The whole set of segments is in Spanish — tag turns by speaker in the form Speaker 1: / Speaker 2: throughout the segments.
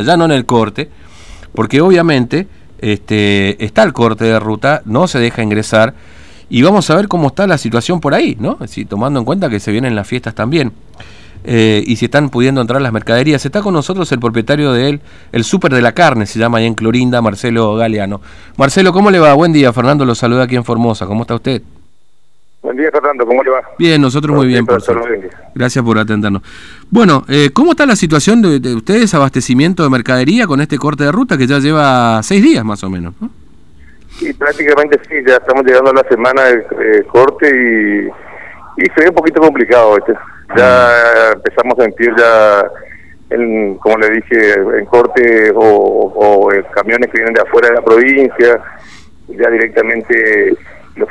Speaker 1: ya no en el corte, porque obviamente este, está el corte de ruta, no se deja ingresar y vamos a ver cómo está la situación por ahí, ¿no? Si, tomando en cuenta que se vienen las fiestas también eh, y si están pudiendo entrar las mercaderías. Está con nosotros el propietario de él, el súper de la carne, se llama ahí en Clorinda, Marcelo Galeano. Marcelo, ¿cómo le va? Buen día, Fernando lo saluda aquí en Formosa, ¿cómo está usted?
Speaker 2: Buen día, Fernando, ¿cómo le va?
Speaker 1: Bien, nosotros muy bien, por suerte. Gracias por atendernos. Bueno, eh, ¿cómo está la situación de, ustedes, abastecimiento de mercadería con este corte de ruta que ya lleva seis días más o menos? ¿no?
Speaker 2: Sí, prácticamente sí, ya estamos llegando a la semana de corte y, y se ve un poquito complicado. Este. Ya ah. empezamos a sentir ya, en, como le dije, en corte o, o camiones que vienen de afuera de la provincia, ya directamente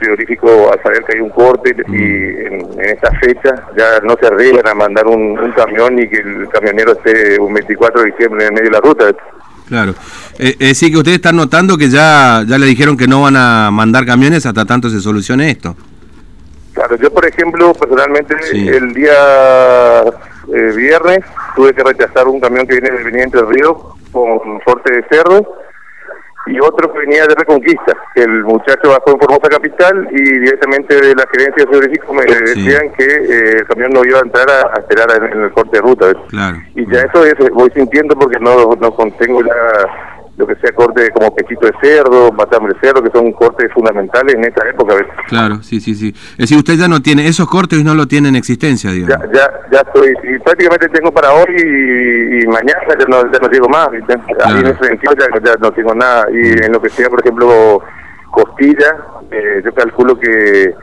Speaker 2: los frigoríficos al saber que hay un corte y mm. en, esta fecha ya no se arriesgan a mandar un, camión y que el camionero esté un 24 de diciembre en medio de la ruta.
Speaker 1: Claro. Eh, es decir, que ustedes están notando que ya, ya le dijeron que no van a mandar camiones hasta tanto se solucione esto.
Speaker 2: Claro, yo por ejemplo, personalmente, el día eh, viernes tuve que rechazar un camión que viene del Viniente del Río con corte de cerdo y otro que venía de Reconquista. El muchacho bajó en Formosa Capital y directamente de la gerencia de Federico me decían que eh, el camión no iba a entrar a, esperar en, el corte de ruta. Y ya eso es, voy sintiendo porque no, no contengo la lo que sea corte como pechito de cerdo, matambre de cerdo, que son cortes fundamentales en esta época.
Speaker 1: Claro, sí, sí, sí. Es decir, usted ya no tiene, esos cortes no lo tienen en existencia, digamos.
Speaker 2: Ya, ya, ya estoy, y prácticamente tengo para hoy y, mañana ya no, ya no más, ¿viste? en ese sentido ya, no tengo nada. Y en lo que sea, por ejemplo, costilla, eh, yo calculo que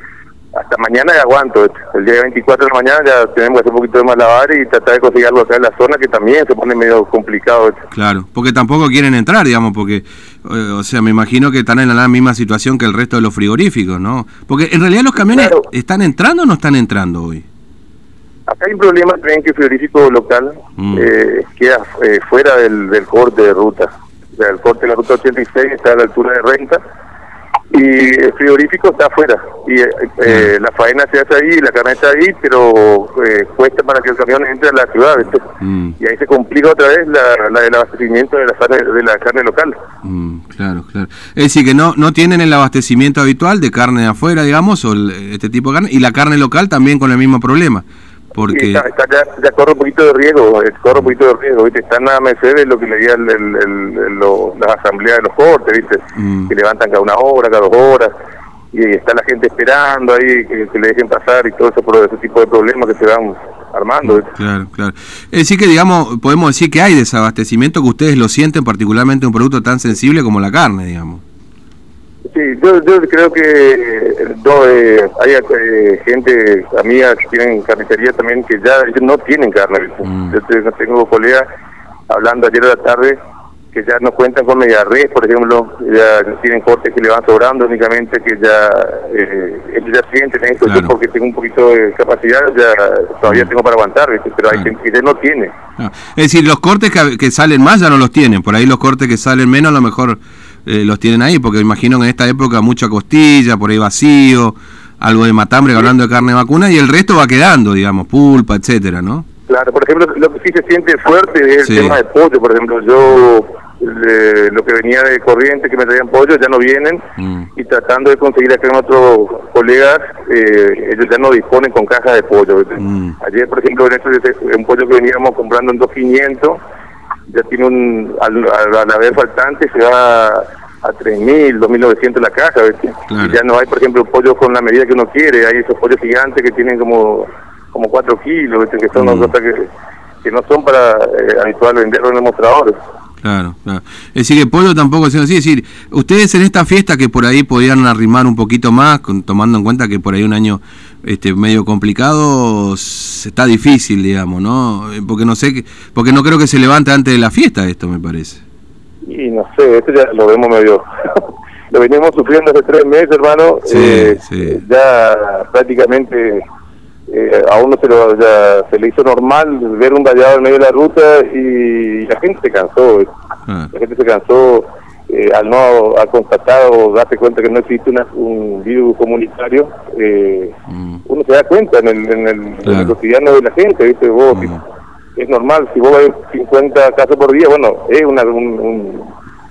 Speaker 2: hasta mañana ya aguanto. El día 24 de la mañana ya tenemos que hacer un poquito de malabar y tratar de conseguir algo acá en la zona que también se pone medio complicado.
Speaker 1: Claro, porque tampoco quieren entrar, digamos, porque, eh, o sea, me imagino que están en la misma situación que el resto de los frigoríficos, ¿no? Porque en realidad los camiones están entrando o no están entrando hoy.
Speaker 2: Acá hay un problema también que el frigorífico local mm. eh, queda eh, fuera del, del corte de ruta. O sea, el corte de la ruta 86 está a la altura de renta y el frigorífico está afuera y eh, eh, la faena se hace ahí, la carne está ahí, pero eh, cuesta para que el camión entre a la ciudad mm. y ahí se complica otra vez la, el abastecimiento de la carne, de la carne local.
Speaker 1: Mm, claro, claro. Es decir, que no no tienen el abastecimiento habitual de carne de afuera, digamos, o este tipo de carne, y la carne local también con el mismo problema. Porque...
Speaker 2: ya, corre un poquito de riesgo, corre un poquito de riesgo, ¿viste? Están a merced de lo que le digan el, el, las asambleas de los cortes, ¿viste? Mm. Que levantan cada una hora, cada dos horas, y está la gente esperando ahí que, le dejen pasar y todo eso por ese tipo de problemas que se van armando.
Speaker 1: Claro, claro. Es decir que, digamos, podemos decir que hay desabastecimiento que ustedes lo sienten, particularmente un producto tan sensible como la carne, digamos.
Speaker 2: Sí, yo, creo que no, eh, hay eh, gente, amigas que tienen carnicería también que ya no tienen carne. Mm. Yo tengo colegas hablando ayer de la tarde que ya no cuentan con media red, por ejemplo, ya tienen cortes que le van sobrando únicamente, que ya eh, ellos ya sienten esto, porque tengo un poquito de capacidad, ya todavía mm. tengo para aguantar, pero hay gente que ya no tiene.
Speaker 1: Ah, es decir, los cortes que, que, salen más ya no los tienen, por ahí los cortes que salen menos a lo mejor eh, los tienen ahí, porque imagino que en esta época mucha costilla, por ahí vacío, algo de matambre hablando de carne vacuna, y el resto va quedando, digamos, pulpa, etcétera, ¿no?
Speaker 2: Claro, por ejemplo, lo que sí se siente fuerte es el tema de pollo, por ejemplo, yo lo que venía de corriente que me traían pollo ya no vienen mm. y tratando de conseguir acá con otros colegas eh, ellos ya no disponen con caja de pollo mm. ayer por ejemplo en este, un pollo que veníamos comprando en 2.500 ya tiene un, al, al haber faltante se va a 3.000, 2.900 la caja, y ya no hay, por ejemplo, pollo con la medida que uno quiere, hay esos pollos gigantes que tienen como como 4 kilos, que son mm. cosas que, que, no son para eh, habitual venderlo en el mostrador.
Speaker 1: Claro, claro. Es decir, que pollo tampoco es así. Es decir, ustedes en esta fiesta que por ahí podían arrimar un poquito más, tomando en cuenta que por ahí un año este medio complicado, está difícil, digamos, ¿no? Porque no sé, porque no creo que se levante antes de la fiesta esto, me parece.
Speaker 2: Y no sé, esto ya lo vemos medio... lo venimos sufriendo hace tres meses, hermano. Sí, eh, sí. Ya prácticamente eh, a uno se, lo, ya, se le hizo normal ver un vallado en medio de la ruta y la gente se cansó. Ah. La gente se cansó eh, al no ha constatado, darse cuenta que no existe un virus comunitario, eh, mm. Uno se da cuenta en el, en el, cotidiano de la gente, ¿viste? Vos, mm. es normal, si vos ves 50 casos por día, bueno, es una, un,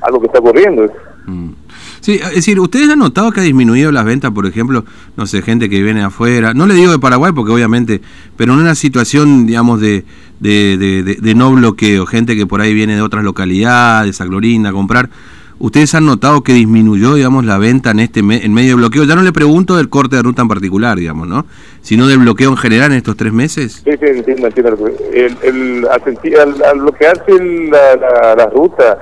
Speaker 2: algo que está ocurriendo.
Speaker 1: Mm. Sí, es decir, ¿ustedes han notado que ha disminuido las ventas, por ejemplo, no sé, gente que viene afuera? No le digo de Paraguay porque obviamente, pero en una situación, digamos, de, de, de, no bloqueo, gente que por ahí viene de otras localidades, a Clorinda, a comprar. ¿Ustedes han notado que disminuyó, digamos, la venta en este en medio de bloqueo? Ya no le pregunto del corte de ruta en particular, digamos, ¿no? Sino del bloqueo en general en estos tres meses.
Speaker 2: Sí, sí, entiendo, entiendo. El, el, al, al, bloquearse la, la, la ruta,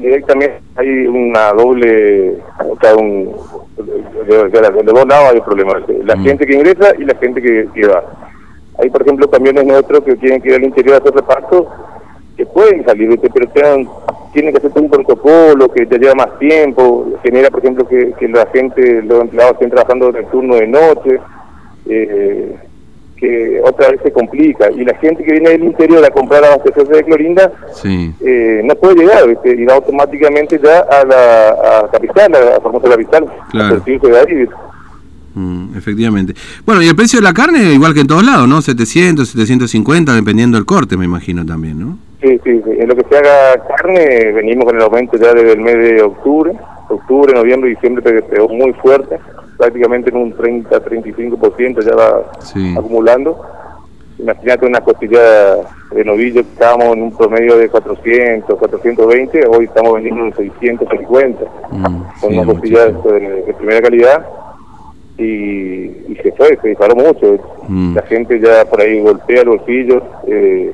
Speaker 2: directamente hay una doble, o sea, un, de, de, dos lados hay problemas, la mm. gente que ingresa y la gente que, va. Hay, por ejemplo, camiones nuestros que tienen que ir al interior a hacer reparto, que pueden salir, pero sean, tienen que hacer un protocolo que te lleva más tiempo, genera, por ejemplo, que, que la gente, los empleados estén trabajando en el turno de noche, eh, que otra vez se complica. Y la gente que viene del interior a comprar abastecerse de Clorinda eh, no puede llegar, y va automáticamente ya a la capital, a la famosa capital,
Speaker 1: claro. de mm, efectivamente. Bueno, y el precio de la carne, igual que en todos lados, ¿no? 700, 750, dependiendo del corte, me imagino también, ¿no?
Speaker 2: Sí, sí, En lo que se haga carne, venimos con el aumento ya desde el mes de octubre. Octubre, noviembre y diciembre pegó muy fuerte prácticamente en un 30-35% ya va acumulando. Imagínate una costilla de novillo que estábamos en un promedio de 400, 420, hoy estamos vendiendo en 650, mm, con una costilla de, primera calidad y, se fue, se disparó mucho. Mm. La gente ya por ahí golpea el bolsillo. Eh,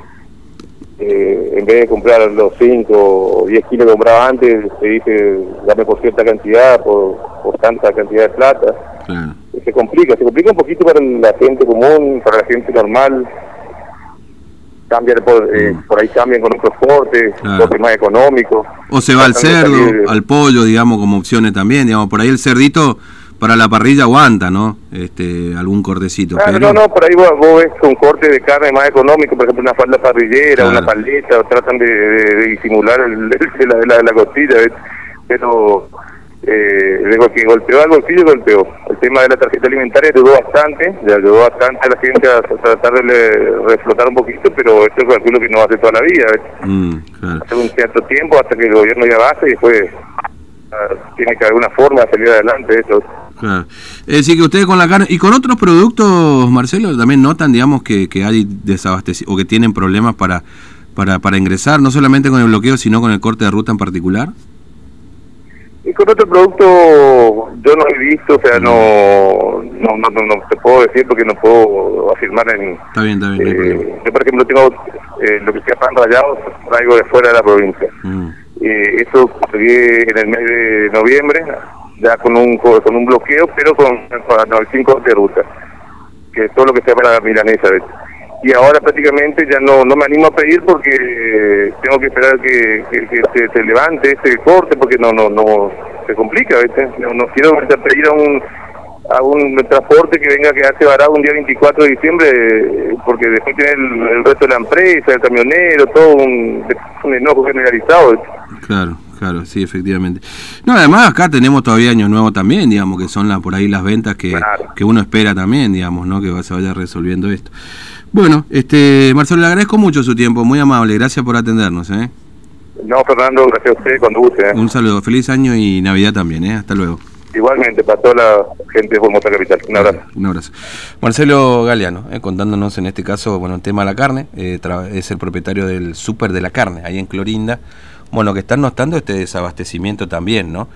Speaker 2: eh, en vez de comprar los 5 o 10 kilos que compraba antes, se dice, dame por cierta cantidad, por, por tanta cantidad de plata. Se complica, se complica un poquito para la gente común, para la gente normal. Cambian por, eh, mm. por ahí cambian con los transportes, claro. más económicos.
Speaker 1: O se va al cerdo, al pollo, digamos, como opciones también, digamos, por ahí el cerdito para la parrilla aguanta, ¿no? Este, algún cortecito.
Speaker 2: pero... No, no, por ahí vos, ves un corte de carne más económico, por ejemplo, una falda parrillera, una paleta, o tratan de, disimular el, la, la, costilla, pero eh, digo que golpeó al bolsillo, golpeó. El tema de la tarjeta alimentaria ayudó bastante, le ayudó bastante a la gente a, tratar de reflotar un poquito, pero esto es calculo que no hacer toda la vida. Mm, Hace un cierto tiempo hasta que el gobierno ya base y después ah, tiene que haber una forma de salir adelante de esto.
Speaker 1: Es decir, que ustedes con la carne y con otros productos, Marcelo, también notan, digamos, que, que hay desabastecimiento o que tienen problemas para, para, para ingresar, no solamente con el bloqueo, sino con el corte de ruta en particular.
Speaker 2: Y con otro producto yo no he visto, o sea, no no, no, no, te puedo decir porque no puedo afirmar en...
Speaker 1: Está bien, está bien.
Speaker 2: Eh, yo, por ejemplo, tengo eh, lo que sea pan rallado, traigo de fuera de la provincia. Mm. Eh, eso conseguí en el mes de noviembre, ya con un con un bloqueo, pero con, con el 5 de ruta, que es todo lo que sea para la milanesa. Y ahora prácticamente ya no no me animo a pedir porque tengo que esperar que, que, se, levante este corte porque no no no se complica, No, no quiero pedir a un a un transporte que venga a quedarse varado un día 24 de diciembre, porque después tiene el, resto de la empresa, el camionero, todo un, un enojo generalizado.
Speaker 1: Claro. Claro, sí, efectivamente. No, además acá tenemos todavía Año Nuevo también, digamos, que son la, por ahí las ventas que, que uno espera también, digamos, ¿no? Que se vaya resolviendo esto. Bueno, este Marcelo, le agradezco mucho su tiempo, muy amable, gracias por atendernos. ¿eh?
Speaker 2: No, Fernando, gracias a usted, cuando guste. ¿eh?
Speaker 1: Un saludo, feliz año y Navidad también, ¿eh? hasta luego.
Speaker 2: Igualmente, para toda la gente de Formosa Capital. Un abrazo.
Speaker 1: Un abrazo. Marcelo Galeano, ¿eh? contándonos en este caso, bueno, el tema de la carne, eh, es el propietario del Súper de la Carne, ahí en Clorinda bueno, que están notando este desabastecimiento también, ¿no?